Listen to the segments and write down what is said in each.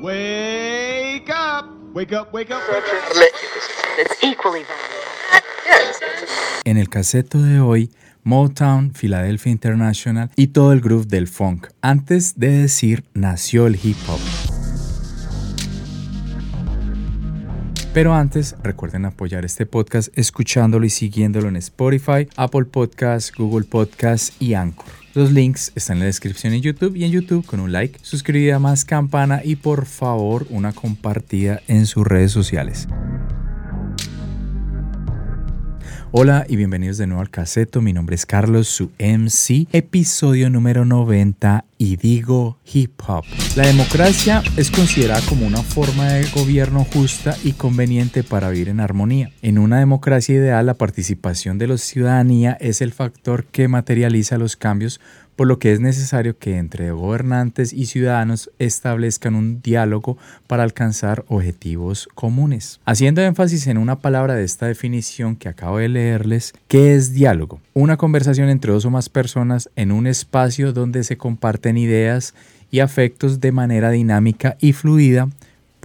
Wake up! Wake up, wake up, En el caseto de hoy, Motown, Philadelphia International y todo el groove del funk. Antes de decir, nació el hip hop. Pero antes, recuerden apoyar este podcast escuchándolo y siguiéndolo en Spotify, Apple Podcasts, Google Podcasts y Anchor. Los links están en la descripción en YouTube y en YouTube con un like, suscribida más campana y por favor una compartida en sus redes sociales. Hola y bienvenidos de nuevo al caseto. Mi nombre es Carlos, su MC, episodio número 90 y digo hip hop. La democracia es considerada como una forma de gobierno justa y conveniente para vivir en armonía. En una democracia ideal, la participación de la ciudadanía es el factor que materializa los cambios por lo que es necesario que entre gobernantes y ciudadanos establezcan un diálogo para alcanzar objetivos comunes. Haciendo énfasis en una palabra de esta definición que acabo de leerles, ¿qué es diálogo? Una conversación entre dos o más personas en un espacio donde se comparten ideas y afectos de manera dinámica y fluida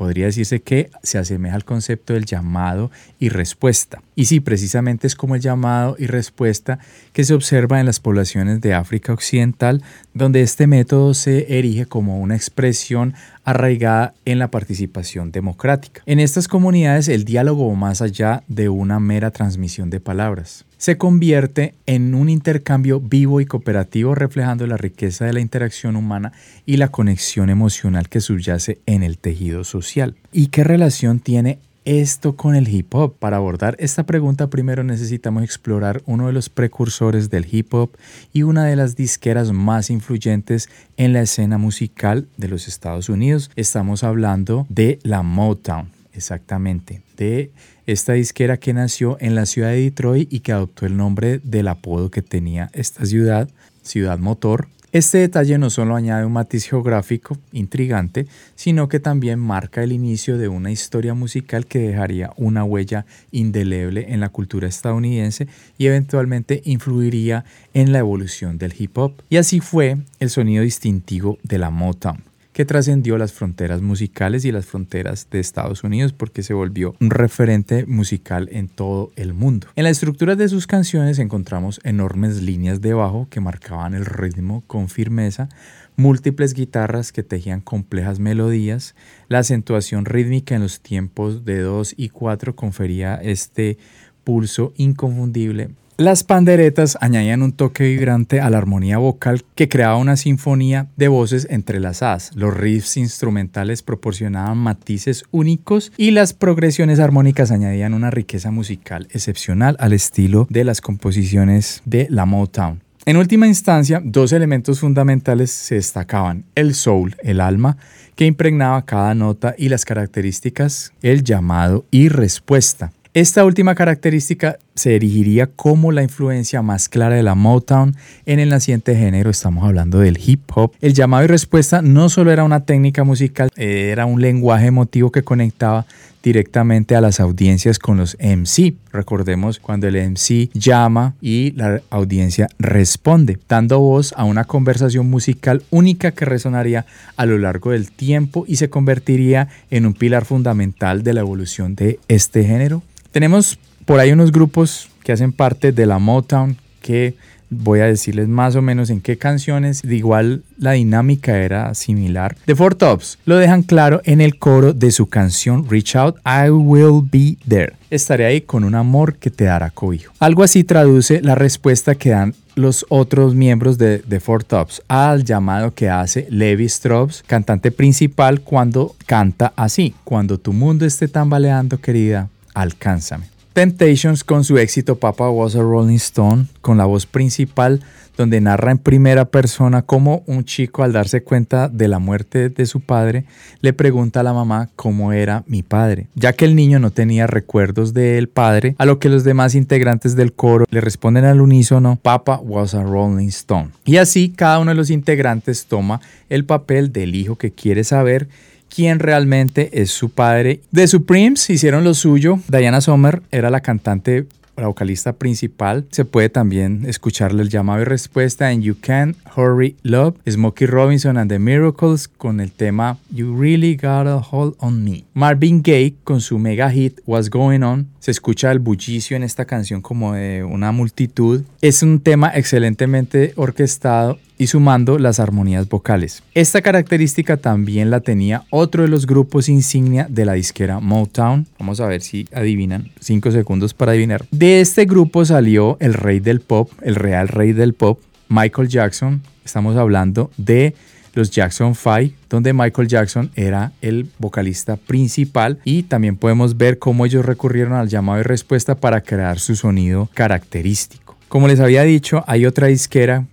podría decirse que se asemeja al concepto del llamado y respuesta. Y sí, precisamente es como el llamado y respuesta que se observa en las poblaciones de África Occidental, donde este método se erige como una expresión arraigada en la participación democrática. En estas comunidades el diálogo va más allá de una mera transmisión de palabras se convierte en un intercambio vivo y cooperativo reflejando la riqueza de la interacción humana y la conexión emocional que subyace en el tejido social. ¿Y qué relación tiene esto con el hip hop? Para abordar esta pregunta primero necesitamos explorar uno de los precursores del hip hop y una de las disqueras más influyentes en la escena musical de los Estados Unidos. Estamos hablando de la Motown, exactamente, de esta disquera que nació en la ciudad de Detroit y que adoptó el nombre del apodo que tenía esta ciudad, Ciudad Motor. Este detalle no solo añade un matiz geográfico intrigante, sino que también marca el inicio de una historia musical que dejaría una huella indeleble en la cultura estadounidense y eventualmente influiría en la evolución del hip hop. Y así fue el sonido distintivo de la Motown que trascendió las fronteras musicales y las fronteras de Estados Unidos porque se volvió un referente musical en todo el mundo. En la estructura de sus canciones encontramos enormes líneas de bajo que marcaban el ritmo con firmeza, múltiples guitarras que tejían complejas melodías, la acentuación rítmica en los tiempos de 2 y 4 confería este pulso inconfundible las panderetas añadían un toque vibrante a la armonía vocal que creaba una sinfonía de voces entrelazadas. Los riffs instrumentales proporcionaban matices únicos y las progresiones armónicas añadían una riqueza musical excepcional al estilo de las composiciones de la Motown. En última instancia, dos elementos fundamentales se destacaban, el soul, el alma, que impregnaba cada nota y las características, el llamado y respuesta. Esta última característica se erigiría como la influencia más clara de la Motown en el naciente género, estamos hablando del hip hop. El llamado y respuesta no solo era una técnica musical, era un lenguaje emotivo que conectaba directamente a las audiencias con los MC. Recordemos cuando el MC llama y la audiencia responde, dando voz a una conversación musical única que resonaría a lo largo del tiempo y se convertiría en un pilar fundamental de la evolución de este género tenemos por ahí unos grupos que hacen parte de la Motown que voy a decirles más o menos en qué canciones. Igual la dinámica era similar. The Four Tops lo dejan claro en el coro de su canción Reach Out, I Will Be There. Estaré ahí con un amor que te dará cobijo. Algo así traduce la respuesta que dan los otros miembros de The Four Tops al llamado que hace Levi Strauss, cantante principal, cuando canta así. Cuando tu mundo esté tambaleando, querida, Alcánzame. Temptations con su éxito Papa Was a Rolling Stone, con la voz principal donde narra en primera persona cómo un chico al darse cuenta de la muerte de su padre le pregunta a la mamá cómo era mi padre, ya que el niño no tenía recuerdos del padre, a lo que los demás integrantes del coro le responden al unísono Papa was a Rolling Stone. Y así cada uno de los integrantes toma el papel del hijo que quiere saber quién realmente es su padre. The Supremes hicieron lo suyo. Diana Sommer era la cantante la vocalista principal. Se puede también escucharle el llamado y respuesta en You Can't Hurry Love, Smokey Robinson and the Miracles con el tema You Really Got a Hold on Me. Marvin Gaye con su mega hit What's Going On. Se escucha el bullicio en esta canción como de una multitud. Es un tema excelentemente orquestado y sumando las armonías vocales. Esta característica también la tenía otro de los grupos insignia de la disquera Motown. Vamos a ver si adivinan. Cinco segundos para adivinar. De este grupo salió el rey del pop, el real rey del pop, Michael Jackson. Estamos hablando de los Jackson 5, donde Michael Jackson era el vocalista principal y también podemos ver cómo ellos recurrieron al llamado y respuesta para crear su sonido característico. Como les había dicho, hay otra disquera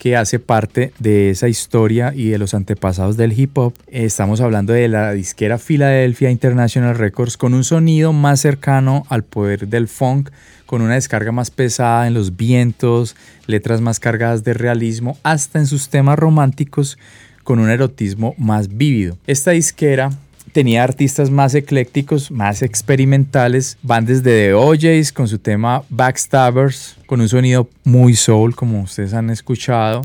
que hace parte de esa historia y de los antepasados del hip hop. Estamos hablando de la disquera Philadelphia International Records con un sonido más cercano al poder del funk, con una descarga más pesada en los vientos, letras más cargadas de realismo, hasta en sus temas románticos con un erotismo más vívido. Esta disquera tenía artistas más eclécticos, más experimentales. Van desde The OJs con su tema Backstabbers, con un sonido muy soul, como ustedes han escuchado.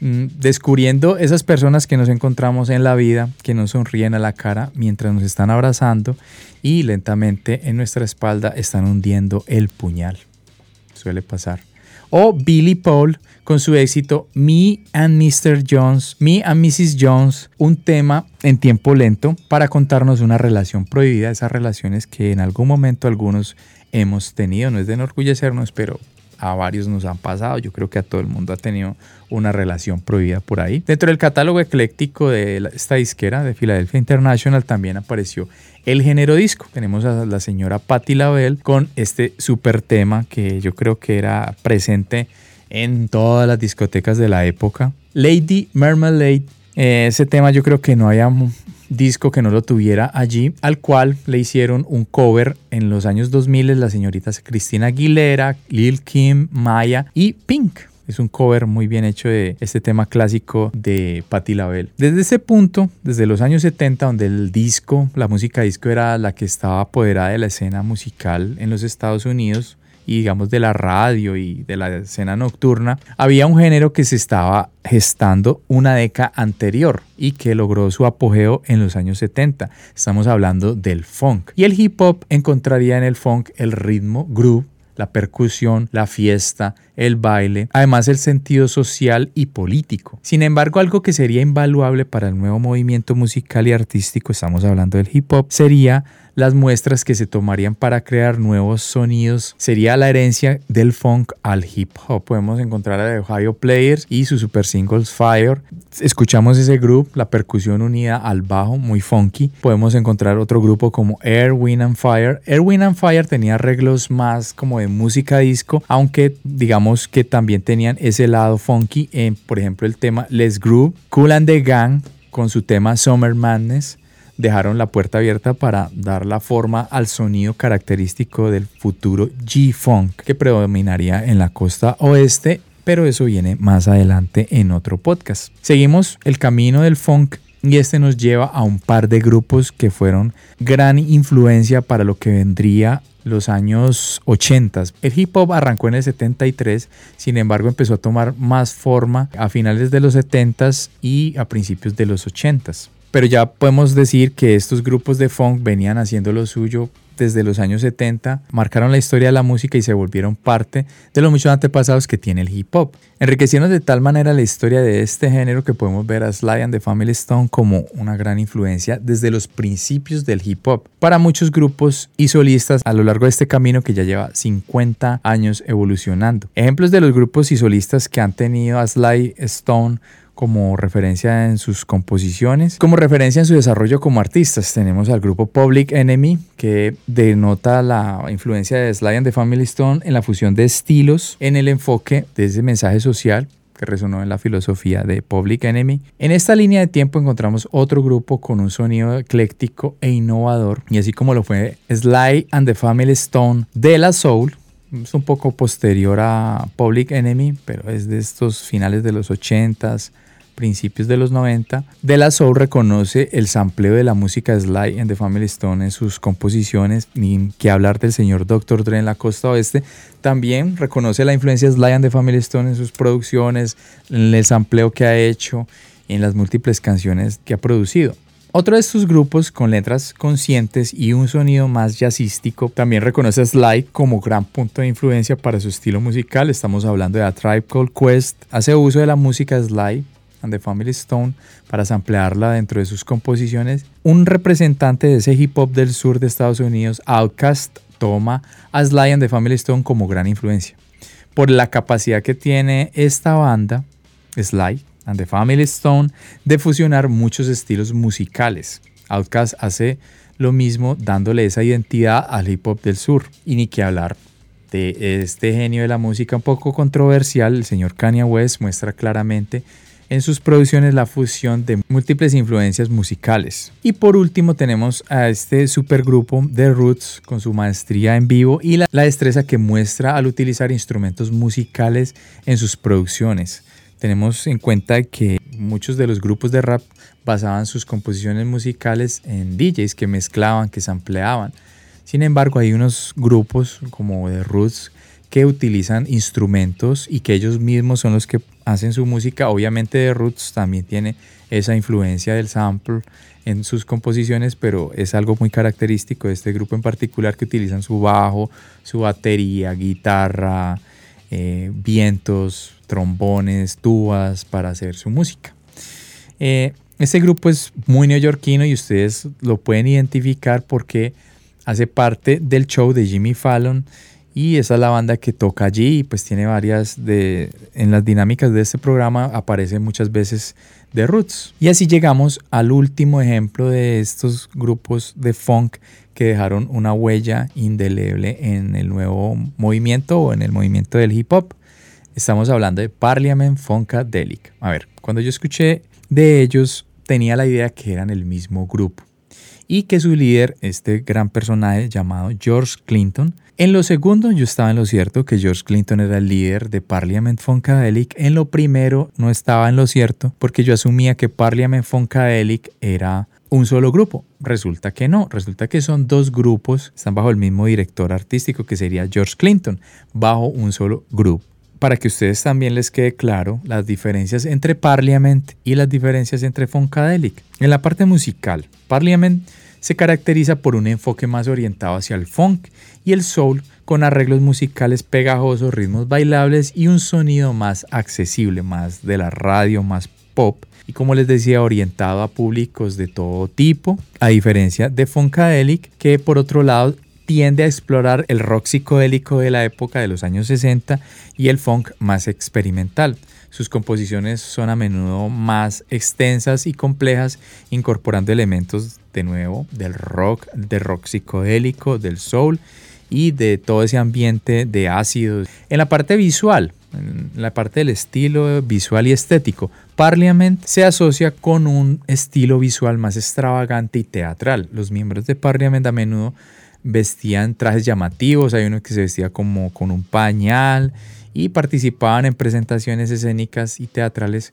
Mm, descubriendo esas personas que nos encontramos en la vida, que nos sonríen a la cara mientras nos están abrazando y lentamente en nuestra espalda están hundiendo el puñal. Suele pasar. O Billy Paul con su éxito Me and Mr. Jones, Me and Mrs. Jones, un tema en tiempo lento para contarnos una relación prohibida, esas relaciones que en algún momento algunos hemos tenido, no es de enorgullecernos, pero a varios nos han pasado, yo creo que a todo el mundo ha tenido una relación prohibida por ahí. Dentro del catálogo ecléctico de esta disquera de Philadelphia International también apareció el género disco. Tenemos a la señora Patti LaBelle con este super tema que yo creo que era presente en todas las discotecas de la época. Lady Marmalade, ese tema yo creo que no haya disco que no lo tuviera allí, al cual le hicieron un cover en los años 2000 las señoritas Cristina Aguilera, Lil Kim, Maya y Pink. Es un cover muy bien hecho de este tema clásico de Patti LaBelle. Desde ese punto, desde los años 70, donde el disco, la música disco era la que estaba apoderada de la escena musical en los Estados Unidos, y digamos de la radio y de la escena nocturna, había un género que se estaba gestando una década anterior y que logró su apogeo en los años 70. Estamos hablando del funk. Y el hip hop encontraría en el funk el ritmo groove la percusión, la fiesta, el baile, además el sentido social y político. Sin embargo, algo que sería invaluable para el nuevo movimiento musical y artístico, estamos hablando del hip hop, sería las muestras que se tomarían para crear nuevos sonidos sería la herencia del funk al hip hop. Podemos encontrar a The Ohio Players y su super singles Fire. Escuchamos ese grupo, la percusión unida al bajo, muy funky. Podemos encontrar otro grupo como Air, Wind and Fire. Air, Wind and Fire tenía arreglos más como de música disco, aunque digamos que también tenían ese lado funky en, por ejemplo, el tema Let's Groove, Cool and the Gang con su tema Summer Madness dejaron la puerta abierta para dar la forma al sonido característico del futuro G-Funk que predominaría en la costa oeste, pero eso viene más adelante en otro podcast. Seguimos el camino del funk y este nos lleva a un par de grupos que fueron gran influencia para lo que vendría los años 80. El hip hop arrancó en el 73, sin embargo empezó a tomar más forma a finales de los 70s y a principios de los 80s pero ya podemos decir que estos grupos de funk venían haciendo lo suyo desde los años 70, marcaron la historia de la música y se volvieron parte de los muchos antepasados que tiene el hip hop, enriqueciendo de tal manera la historia de este género que podemos ver a Sly and the Family Stone como una gran influencia desde los principios del hip hop para muchos grupos y solistas a lo largo de este camino que ya lleva 50 años evolucionando. Ejemplos de los grupos y solistas que han tenido a Sly Stone como referencia en sus composiciones, como referencia en su desarrollo como artistas. Tenemos al grupo Public Enemy, que denota la influencia de Sly and the Family Stone en la fusión de estilos, en el enfoque de ese mensaje social que resonó en la filosofía de Public Enemy. En esta línea de tiempo encontramos otro grupo con un sonido ecléctico e innovador, y así como lo fue Sly and the Family Stone de la Soul, es un poco posterior a Public Enemy, pero es de estos finales de los 80s, principios de los 90. De La Soul reconoce el sampleo de la música Sly en The Family Stone en sus composiciones, ni que hablar del señor Dr. Dre en la costa oeste. También reconoce la influencia Sly en The Family Stone en sus producciones, en el sampleo que ha hecho, en las múltiples canciones que ha producido. Otro de estos grupos con letras conscientes y un sonido más jazzístico también reconoce a Sly como gran punto de influencia para su estilo musical. Estamos hablando de A Tribe Called Quest. Hace uso de la música Sly and the Family Stone para samplearla dentro de sus composiciones. Un representante de ese hip hop del sur de Estados Unidos, Outkast, toma a Sly and the Family Stone como gran influencia. Por la capacidad que tiene esta banda, Sly, and the Family Stone de fusionar muchos estilos musicales. Outkast hace lo mismo dándole esa identidad al hip hop del sur. Y ni que hablar de este genio de la música un poco controversial, el señor Kanye West muestra claramente en sus producciones la fusión de múltiples influencias musicales. Y por último tenemos a este supergrupo de Roots con su maestría en vivo y la, destreza que muestra al utilizar instrumentos musicales en sus producciones. Tenemos en cuenta que muchos de los grupos de rap basaban sus composiciones musicales en DJs que mezclaban, que sampleaban. Sin embargo, hay unos grupos como The Roots que utilizan instrumentos y que ellos mismos son los que hacen su música. Obviamente The Roots también tiene esa influencia del sample en sus composiciones, pero es algo muy característico de este grupo en particular que utilizan su bajo, su batería, guitarra, eh, vientos, trombones, tubas para hacer su música. Eh, este grupo es muy neoyorquino y ustedes lo pueden identificar porque hace parte del show de Jimmy Fallon y esa es la banda que toca allí y pues tiene varias de en las dinámicas de este programa aparece muchas veces de Roots. Y así llegamos al último ejemplo de estos grupos de funk que dejaron una huella indeleble en el nuevo movimiento o en el movimiento del hip hop. Estamos hablando de Parliament Funkadelic. A ver, cuando yo escuché de ellos tenía la idea que eran el mismo grupo y que su líder, este gran personaje llamado George Clinton, en lo segundo yo estaba en lo cierto que George Clinton era el líder de Parliament Funkadelic, en lo primero no estaba en lo cierto porque yo asumía que Parliament Funkadelic era un solo grupo. Resulta que no, resulta que son dos grupos, están bajo el mismo director artístico que sería George Clinton, bajo un solo grupo para que ustedes también les quede claro las diferencias entre Parliament y las diferencias entre Funkadelic. En la parte musical, Parliament se caracteriza por un enfoque más orientado hacia el funk y el soul con arreglos musicales pegajosos, ritmos bailables y un sonido más accesible, más de la radio, más pop y como les decía orientado a públicos de todo tipo, a diferencia de Funkadelic que por otro lado tiende a explorar el rock psicodélico de la época de los años 60 y el funk más experimental. Sus composiciones son a menudo más extensas y complejas, incorporando elementos de nuevo del rock, del rock psicodélico, del soul y de todo ese ambiente de ácidos. En la parte visual, la parte del estilo visual y estético, Parliament se asocia con un estilo visual más extravagante y teatral. Los miembros de Parliament a menudo vestían trajes llamativos, hay uno que se vestía como con un pañal y participaban en presentaciones escénicas y teatrales,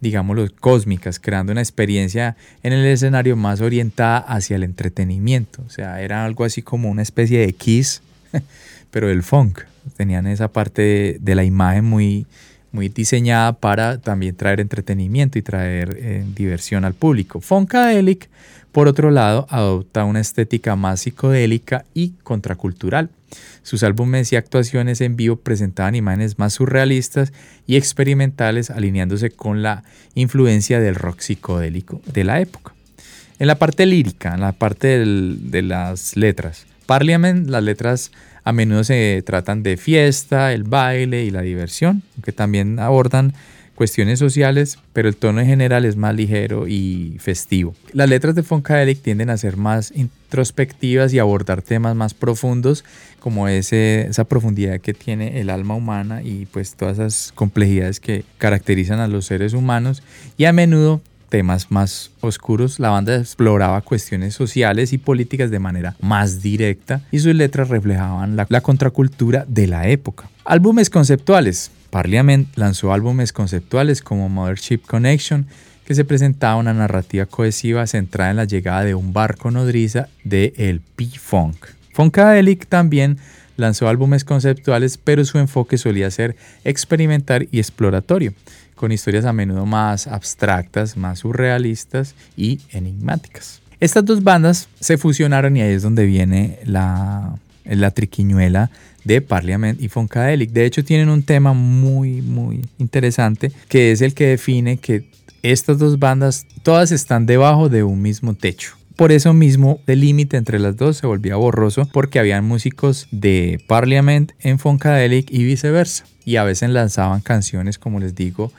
digámoslo, cósmicas, creando una experiencia en el escenario más orientada hacia el entretenimiento. O sea, era algo así como una especie de Kiss, pero del funk. Tenían esa parte de, la imagen muy, muy diseñada para también traer entretenimiento y traer eh, diversión al público. Funkadelic por otro lado, adopta una estética más psicodélica y contracultural. Sus álbumes y actuaciones en vivo presentaban imágenes más surrealistas y experimentales, alineándose con la influencia del rock psicodélico de la época. En la parte lírica, en la parte de las letras, Parliament, las letras a menudo se tratan de fiesta, el baile y la diversión, aunque también abordan cuestiones sociales, pero el tono en general es más ligero y festivo. Las letras de Funkadelic tienden a ser más introspectivas y abordar temas más profundos, como ese, esa profundidad que tiene el alma humana y pues todas esas complejidades que caracterizan a los seres humanos y a menudo temas más oscuros, la banda exploraba cuestiones sociales y políticas de manera más directa y sus letras reflejaban la, la contracultura de la época. Álbumes conceptuales. Parliament lanzó álbumes conceptuales como Mothership Connection, que se presentaba una narrativa cohesiva centrada en la llegada de un barco nodriza de el P-Funk. Funkadelic también lanzó álbumes conceptuales, pero su enfoque solía ser experimental y exploratorio, con historias a menudo más abstractas, más surrealistas y enigmáticas. Estas dos bandas se fusionaron y ahí es donde viene la, la triquiñuela de Parliament y Funkadelic. De hecho, tienen un tema muy, muy interesante que es el que define que estas dos bandas todas están debajo de un mismo techo. Por eso mismo el límite entre las dos se volvía borroso porque habían músicos de Parliament en Funkadelic y viceversa. Y a veces lanzaban canciones, como les digo,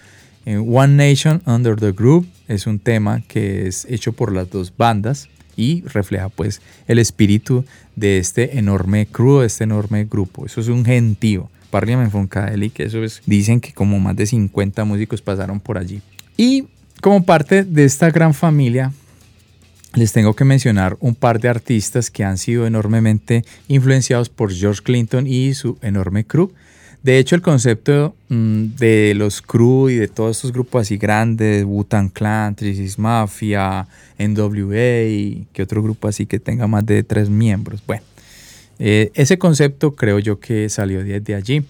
en One Nation Under the Group es un tema que es hecho por las dos bandas y refleja pues el espíritu de este enorme crew, este enorme grupo. Eso es un gentío. Parliament Funkadelic, eso es, dicen que como más de 50 músicos pasaron por allí. Y como parte de esta gran familia, les tengo que mencionar un par de artistas que han sido enormemente influenciados por George Clinton y su enorme crew. De hecho, el concepto mm, de los crew y de todos estos grupos así grandes, Wu-Tang Clan, Trisis Mafia, NWA, que otro grupo así que tenga más de tres miembros. Bueno, eh, ese concepto creo yo que salió desde allí.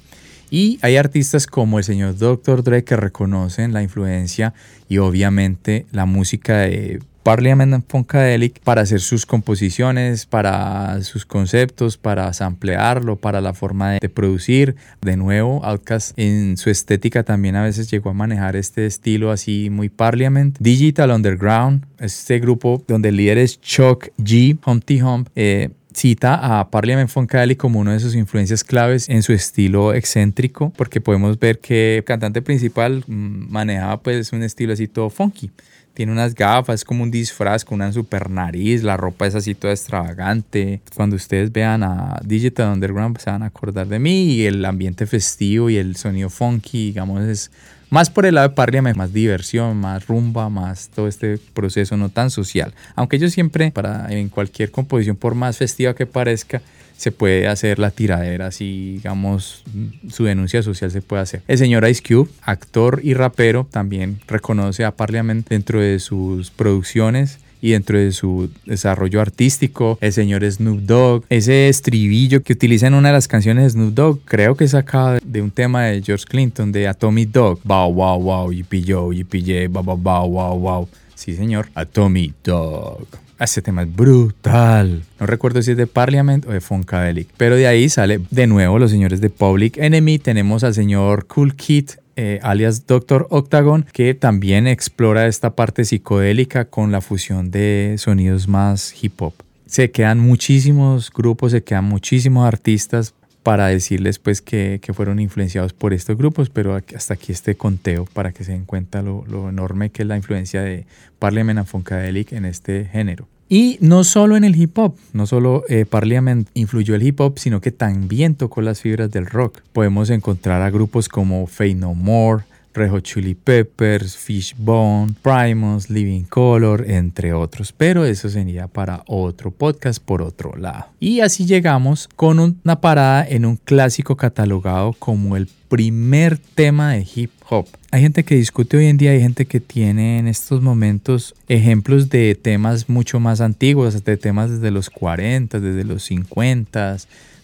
Y hay artistas como el señor Dr. Dre que reconocen la influencia y obviamente la música de Parliament Funkadelic para hacer sus composiciones, para sus conceptos, para samplearlo, para la forma de, producir. De nuevo, Outkast en su estética también a veces llegó a manejar este estilo así muy Parliament. Digital Underground, este grupo donde el líder es Chuck G, Humpty Hump. Eh, cita a Parliament Funkadelic como una de sus influencias claves en su estilo excéntrico, porque podemos ver que el cantante principal mm, manejaba pues un estilo así todo funky tiene unas gafas, es como un disfraz con una super nariz, la ropa es así toda extravagante. Cuando ustedes vean a Digital Underground pues, se van a acordar de mí y el ambiente festivo y el sonido funky, digamos, es más por el lado de Parliament, más diversión, más rumba, más todo este proceso no tan social. Aunque yo siempre, para en cualquier composición, por más festiva que parezca, se puede hacer la tiradera, si digamos su denuncia social se puede hacer. El señor Ice Cube, actor y rapero, también reconoce a Parliament dentro de sus producciones y dentro de su desarrollo artístico, el señor Snoop Dogg, ese estribillo que utiliza en una de las canciones de Snoop Dogg, creo que es sacado de un tema de George Clinton, de Atomic Dog. Wow, wow, wow, yippee yo, yippee wow, wow, wow. Sí, señor, Atomic Dog. Este tema es brutal. No recuerdo si es de Parliament o de Funkadelic. Pero de ahí sale de nuevo los señores de Public Enemy. Tenemos al señor Cool Kid eh, alias Doctor Octagon, que también explora esta parte psicodélica con la fusión de sonidos más hip hop. Se quedan muchísimos grupos, se quedan muchísimos artistas para decirles pues que, fueron influenciados por estos grupos, pero hasta aquí este conteo para que se den cuenta lo, enorme que es la influencia de Parliament and Funkadelic en este género. Y no solo en el hip hop, no solo eh, Parliament influyó el hip hop, sino que también tocó las fibras del rock. Podemos encontrar a grupos como Fade No More, Rejo Chili Peppers, Fishbone, Primus, Living Color, entre otros. Pero eso sería para otro podcast por otro lado. Y así llegamos con una parada en un clásico catalogado como el primer tema de hip hop. Hay gente que discute hoy en día, hay gente que tiene en estos momentos ejemplos de temas mucho más antiguos, de temas desde los 40, desde los 50,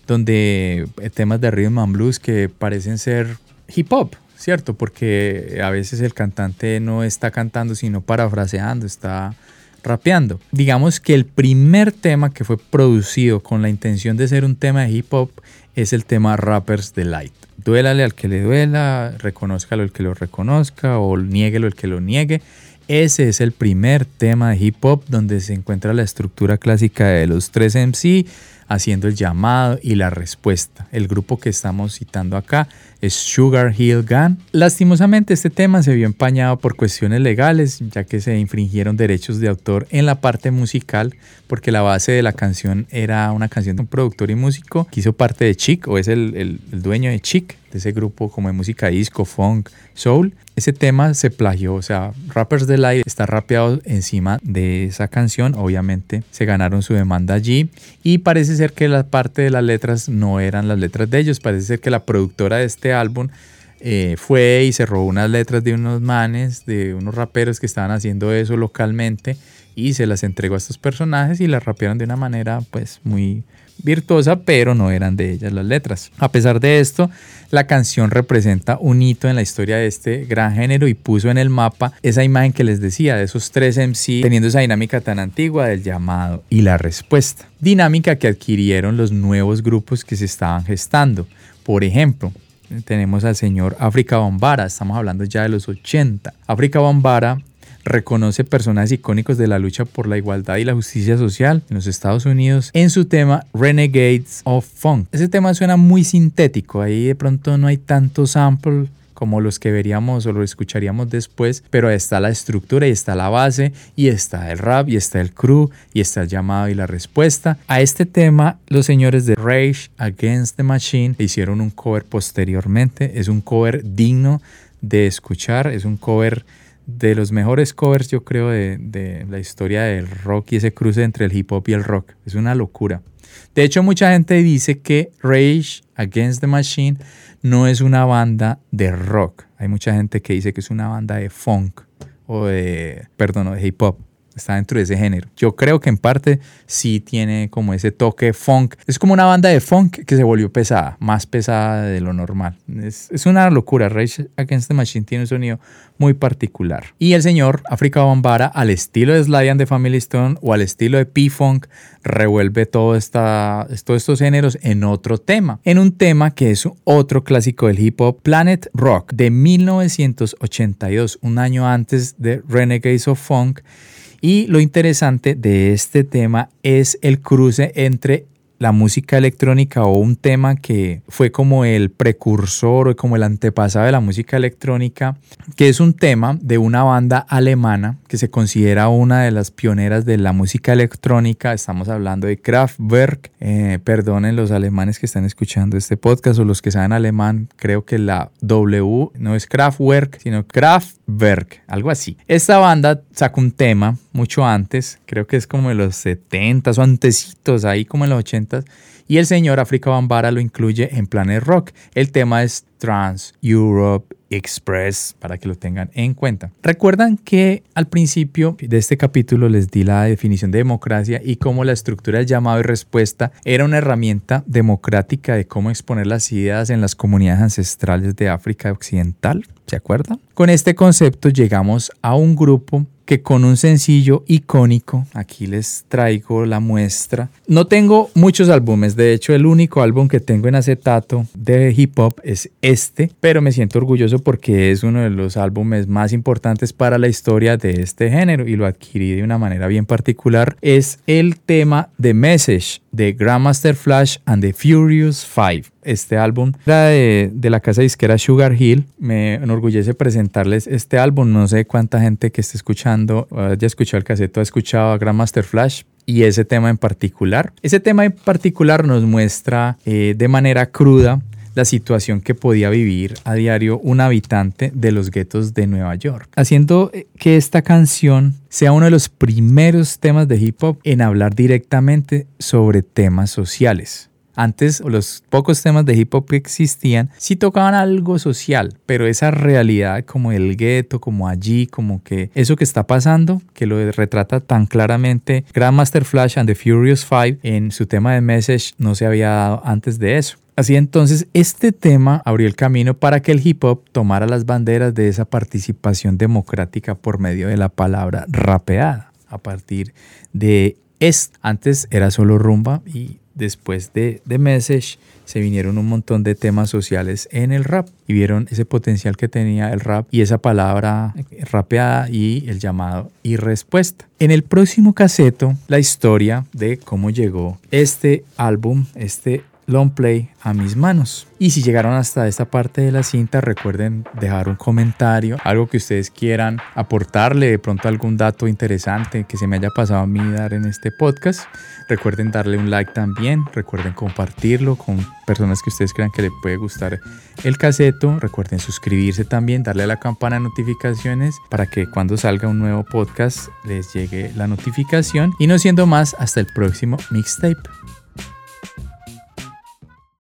donde eh, temas de rhythm and blues que parecen ser hip hop, ¿cierto? Porque a veces el cantante no está cantando, sino parafraseando, está rapeando. Digamos que el primer tema que fue producido con la intención de ser un tema de hip hop es el tema Rappers Delight. Duélale al que le duela, reconózcalo el que lo reconozca o niéguelo el que lo niegue. Ese es el primer tema de hip hop donde se encuentra la estructura clásica de los tres MC haciendo el llamado y la respuesta. El grupo que estamos citando acá es Sugar Hill Gun. Lastimosamente este tema se vio empañado por cuestiones legales, ya que se infringieron derechos de autor en la parte musical, porque la base de la canción era una canción de un productor y músico que hizo parte de Chic, o es el, el dueño de Chic, de ese grupo como de música disco, funk, soul. Ese tema se plagió, o sea, Rappers Delight está rapeado encima de esa canción, obviamente se ganaron su demanda allí y parece ser que la parte de las letras no eran las letras de ellos, parece ser que la productora de este álbum eh, fue y se robó unas letras de unos manes, de unos raperos que estaban haciendo eso localmente y se las entregó a estos personajes y las rapearon de una manera pues muy virtuosa, pero no eran de ellas las letras. A pesar de esto, la canción representa un hito en la historia de este gran género y puso en el mapa esa imagen que les decía de esos tres MC teniendo esa dinámica tan antigua del llamado y la respuesta. Dinámica que adquirieron los nuevos grupos que se estaban gestando. Por ejemplo, tenemos al señor África Bombara, estamos hablando ya de los 80. África Bombara reconoce personajes icónicos de la lucha por la igualdad y la justicia social en los Estados Unidos en su tema Renegades of Funk. Ese tema suena muy sintético, ahí de pronto no hay tanto sample como los que veríamos o lo escucharíamos después, pero está la estructura y está la base y está el rap y está el crew y está el llamado y la respuesta. A este tema los señores de Rage Against the Machine hicieron un cover posteriormente, es un cover digno de escuchar, es un cover de los mejores covers, yo creo, de, la historia del rock y ese cruce entre el hip hop y el rock. Es una locura. De hecho, mucha gente dice que Rage Against the Machine no es una banda de rock. Hay mucha gente que dice que es una banda de funk o de, perdón, de hip hop está dentro de ese género. Yo creo que en parte sí tiene como ese toque funk. Es como una banda de funk que se volvió pesada, más pesada de lo normal. Es, una locura. Rage Against the Machine tiene un sonido muy particular. Y el señor África Bombara, al estilo de Sly and the Family Stone o al estilo de P-Funk, revuelve todos estos géneros en otro tema. En un tema que es otro clásico del hip hop, Planet Rock, de 1982, un año antes de Renegades of Funk y lo interesante de este tema es el cruce entre la música electrónica o un tema que fue como el precursor o como el antepasado de la música electrónica, que es un tema de una banda alemana que se considera una de las pioneras de la música electrónica. Estamos hablando de Kraftwerk. Eh, perdonen los alemanes que están escuchando este podcast o los que saben alemán, creo que la W no es Kraftwerk, sino Kraftwerk, algo así. Esta banda sacó un tema mucho antes, creo que es como de los 70 o antecitos, ahí como en los 80 y el señor África Bambara lo incluye en Planet Rock. El tema es Trans Europe Express para que lo tengan en cuenta. Recuerdan que al principio de este capítulo les di la definición de democracia y cómo la estructura del llamado y respuesta era una herramienta democrática de cómo exponer las ideas en las comunidades ancestrales de África Occidental. ¿Se acuerdan? Con este concepto llegamos a un grupo que con un sencillo icónico, aquí les traigo la muestra. No tengo muchos álbumes, de hecho el único álbum que tengo en acetato de hip hop es este, pero me siento orgulloso porque es uno de los álbumes más importantes para la historia de este género y lo adquirí de una manera bien particular. Es el tema de Message de Grandmaster Flash and the Furious Five este álbum. Era de, de, la casa disquera Sugar Hill. Me enorgullece presentarles este álbum. No sé cuánta gente que esté escuchando, haya escuchado el caseto, ha escuchado a Grandmaster Flash y ese tema en particular. Ese tema en particular nos muestra eh, de manera cruda la situación que podía vivir a diario un habitante de los guetos de Nueva York, haciendo eh, que esta canción sea uno de los primeros temas de hip hop en hablar directamente sobre temas sociales. Antes los pocos temas de hip hop que existían sí tocaban algo social, pero esa realidad como el gueto, como allí, como que eso que está pasando, que lo retrata tan claramente Grandmaster Flash and the Furious Five en su tema de Message no se había dado antes de eso. Así entonces, este tema abrió el camino para que el hip hop tomara las banderas de esa participación democrática por medio de la palabra rapeada. A partir de esto, antes era solo rumba y después de The Message se vinieron un montón de temas sociales en el rap y vieron ese potencial que tenía el rap y esa palabra rapeada y el llamado y respuesta. En el próximo caseto, la historia de cómo llegó este álbum, este long play a mis manos. Y si llegaron hasta esta parte de la cinta, recuerden dejar un comentario, algo que ustedes quieran aportarle, de pronto algún dato interesante que se me haya pasado a mí dar en este podcast. Recuerden darle un like también, recuerden compartirlo con personas que ustedes crean que le puede gustar el caseto. Recuerden suscribirse también, darle la campana de notificaciones para que cuando salga un nuevo podcast les llegue la notificación. Y no siendo más, hasta el próximo mixtape.